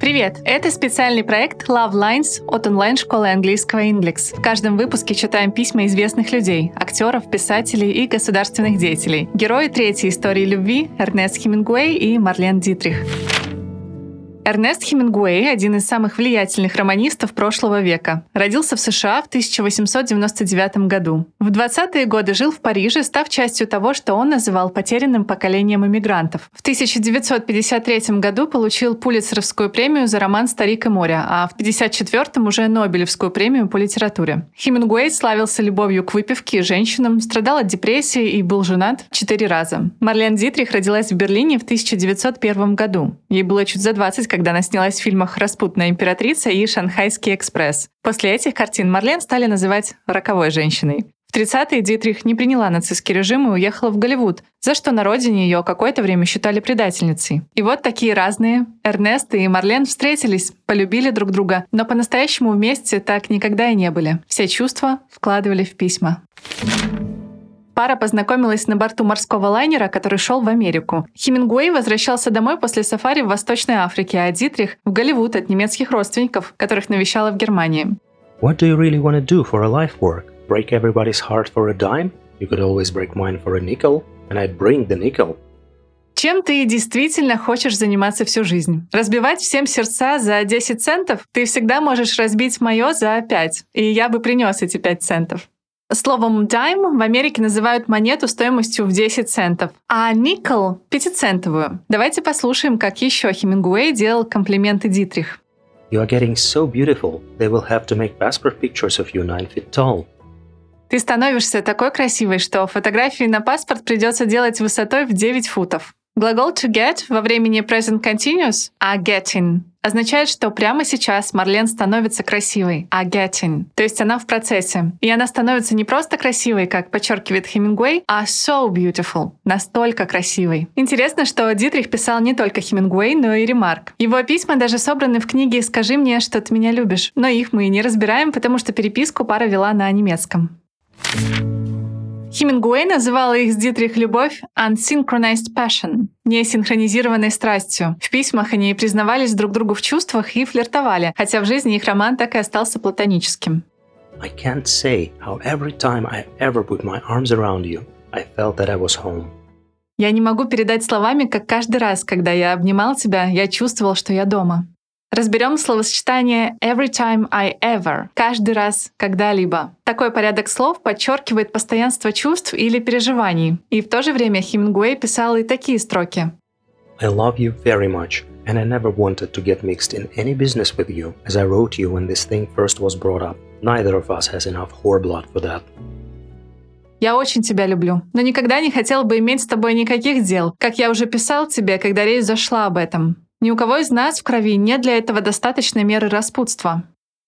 Привет! Это специальный проект Love Lines от онлайн-школы английского Inglix. В каждом выпуске читаем письма известных людей, актеров, писателей и государственных деятелей. Герои третьей истории любви Эрнест Хемингуэй и Марлен Дитрих. Эрнест Хемингуэй – один из самых влиятельных романистов прошлого века. Родился в США в 1899 году. В 20-е годы жил в Париже, став частью того, что он называл потерянным поколением иммигрантов. В 1953 году получил Пулитцеровскую премию за роман «Старик и море», а в 1954 уже Нобелевскую премию по литературе. Хемингуэй славился любовью к выпивке и женщинам, страдал от депрессии и был женат четыре раза. Марлен Дитрих родилась в Берлине в 1901 году. Ей было чуть за 20, когда она снялась в фильмах «Распутная императрица» и «Шанхайский экспресс». После этих картин Марлен стали называть «роковой женщиной». В 30-е Дитрих не приняла нацистский режим и уехала в Голливуд, за что на родине ее какое-то время считали предательницей. И вот такие разные Эрнест и Марлен встретились, полюбили друг друга, но по-настоящему вместе так никогда и не были. Все чувства вкладывали в письма. Пара познакомилась на борту морского лайнера, который шел в Америку. Хемингуэй возвращался домой после сафари в Восточной Африке, а Дитрих — в Голливуд от немецких родственников, которых навещала в Германии. What do you really want to do for a life work? Break everybody's heart for a dime? You could always break mine for a nickel, and I'd bring the nickel. Чем ты действительно хочешь заниматься всю жизнь? Разбивать всем сердца за 10 центов? Ты всегда можешь разбить мое за 5, и я бы принес эти 5 центов. Словом dime в Америке называют монету стоимостью в 10 центов, а nickel — пятицентовую. Давайте послушаем, как еще Хемингуэй делал комплименты Дитрих. You are getting so beautiful, they will have to make passport pictures of you nine feet tall. Ты становишься такой красивой, что фотографии на паспорт придется делать высотой в 9 футов. Глагол to get во времени present continuous, а getting означает, что прямо сейчас Марлен становится красивой, а getting, то есть она в процессе. И она становится не просто красивой, как подчеркивает Хемингуэй, а so beautiful, настолько красивой. Интересно, что Дитрих писал не только Хемингуэй, но и Ремарк. Его письма даже собраны в книге «Скажи мне, что ты меня любишь», но их мы не разбираем, потому что переписку пара вела на немецком. Хемингуэй называла их с Дитрих любовь unsynchronized passion, несинхронизированной страстью. В письмах они признавались друг другу в чувствах и флиртовали, хотя в жизни их роман так и остался платоническим. I can't say how every time I ever put my arms around you, I felt that I was home. Я не могу передать словами, как каждый раз, когда я обнимал тебя, я чувствовал, что я дома. Разберем словосочетание every time I ever — каждый раз, когда-либо. Такой порядок слов подчеркивает постоянство чувств или переживаний. И в то же время Хемингуэй писал и такие строки. I love you very much, and I never wanted to get mixed in any business with you, as I wrote you when this thing first was brought up. Neither of us has enough whore blood for that. Я очень тебя люблю, но никогда не хотел бы иметь с тобой никаких дел, как я уже писал тебе, когда речь зашла об этом. Ни у кого из нас в крови нет для этого достаточной меры распутства.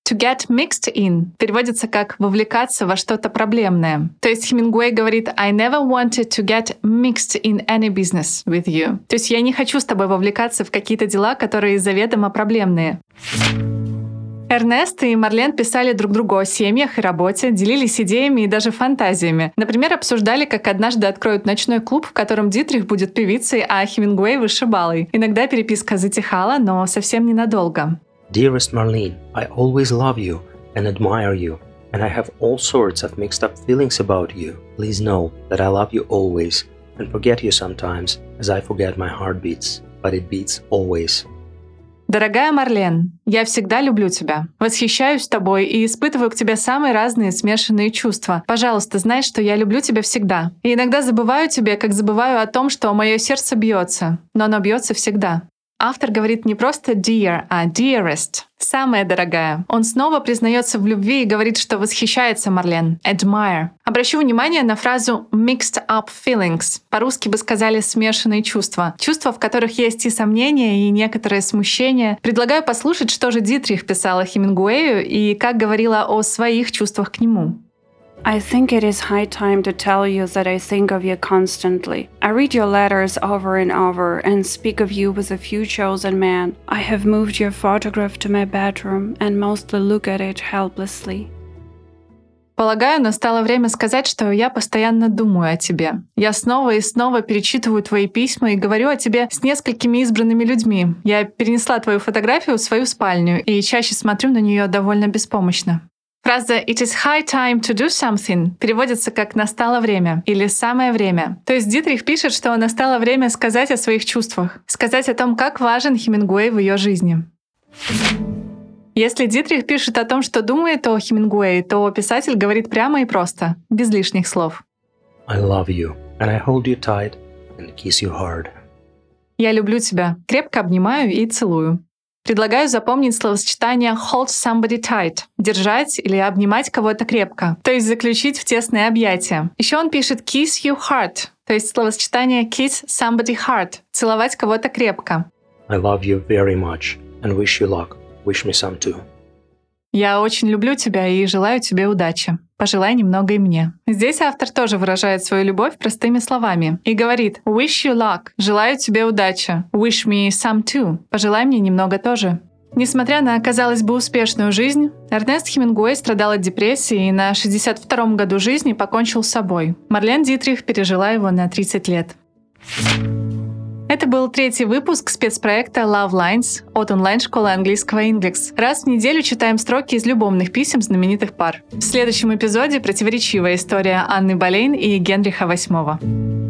To get mixed in переводится как «вовлекаться во что-то проблемное». То есть Хемингуэй говорит «I never wanted to get mixed in any business with you». То есть я не хочу с тобой вовлекаться в какие-то дела, которые заведомо проблемные. Эрнест и Марлен писали друг другу о семьях и работе, делились идеями и даже фантазиями. Например, обсуждали, как однажды откроют ночной клуб, в котором Дитрих будет певицей, а Хемингуэй — вышибалой. Иногда переписка затихала, но совсем ненадолго. Dearest Marlene, I always love you and admire you, and I have all sorts of mixed up feelings about you. Please know that I love you always and forget you sometimes, as I forget my heartbeats, but it beats always. Дорогая Марлен, я всегда люблю тебя, восхищаюсь тобой и испытываю к тебе самые разные смешанные чувства. Пожалуйста, знай, что я люблю тебя всегда. И иногда забываю тебя, как забываю о том, что мое сердце бьется, но оно бьется всегда. Автор говорит не просто dear, а dearest. Самая дорогая. Он снова признается в любви и говорит, что восхищается Марлен. Admire. Обращу внимание на фразу mixed up feelings. По-русски бы сказали смешанные чувства. Чувства, в которых есть и сомнения, и некоторое смущение. Предлагаю послушать, что же Дитрих писала Хемингуэю и как говорила о своих чувствах к нему. I think it is high time to tell you that I think of you constantly. I read your letters over and over and speak of you with a few chosen men. I have moved your photograph to my bedroom and mostly look at it helplessly. Полагаю, настало время сказать, что я постоянно думаю о тебе. Я снова и снова перечитываю твои письма и говорю о тебе с несколькими избранными людьми. Я перенесла твою фотографию в свою спальню и чаще смотрю на нее довольно беспомощно. Фраза «It is high time to do something» переводится как «настало время» или «самое время». То есть Дитрих пишет, что настало время сказать о своих чувствах, сказать о том, как важен Хемингуэй в ее жизни. Если Дитрих пишет о том, что думает о Хемингуэе, то писатель говорит прямо и просто, без лишних слов. I love you, and I hold you tight and kiss you hard. Я люблю тебя, крепко обнимаю и целую. Предлагаю запомнить словосочетание hold somebody tight — держать или обнимать кого-то крепко, то есть заключить в тесное объятие. Еще он пишет kiss you hard, то есть словосочетание kiss somebody hard — целовать кого-то крепко. I love you very much and wish you luck. Wish me some too. Я очень люблю тебя и желаю тебе удачи. Пожелай немного и мне. Здесь автор тоже выражает свою любовь простыми словами и говорит «Wish you luck» — «Желаю тебе удачи». «Wish me some too» — «Пожелай мне немного тоже». Несмотря на, казалось бы, успешную жизнь, Эрнест Хемингуэй страдал от депрессии и на 62-м году жизни покончил с собой. Марлен Дитрих пережила его на 30 лет. Это был третий выпуск спецпроекта Love Lines от онлайн-школы английского Inglix. Раз в неделю читаем строки из любовных писем знаменитых пар. В следующем эпизоде противоречивая история Анны Болейн и Генриха VIII.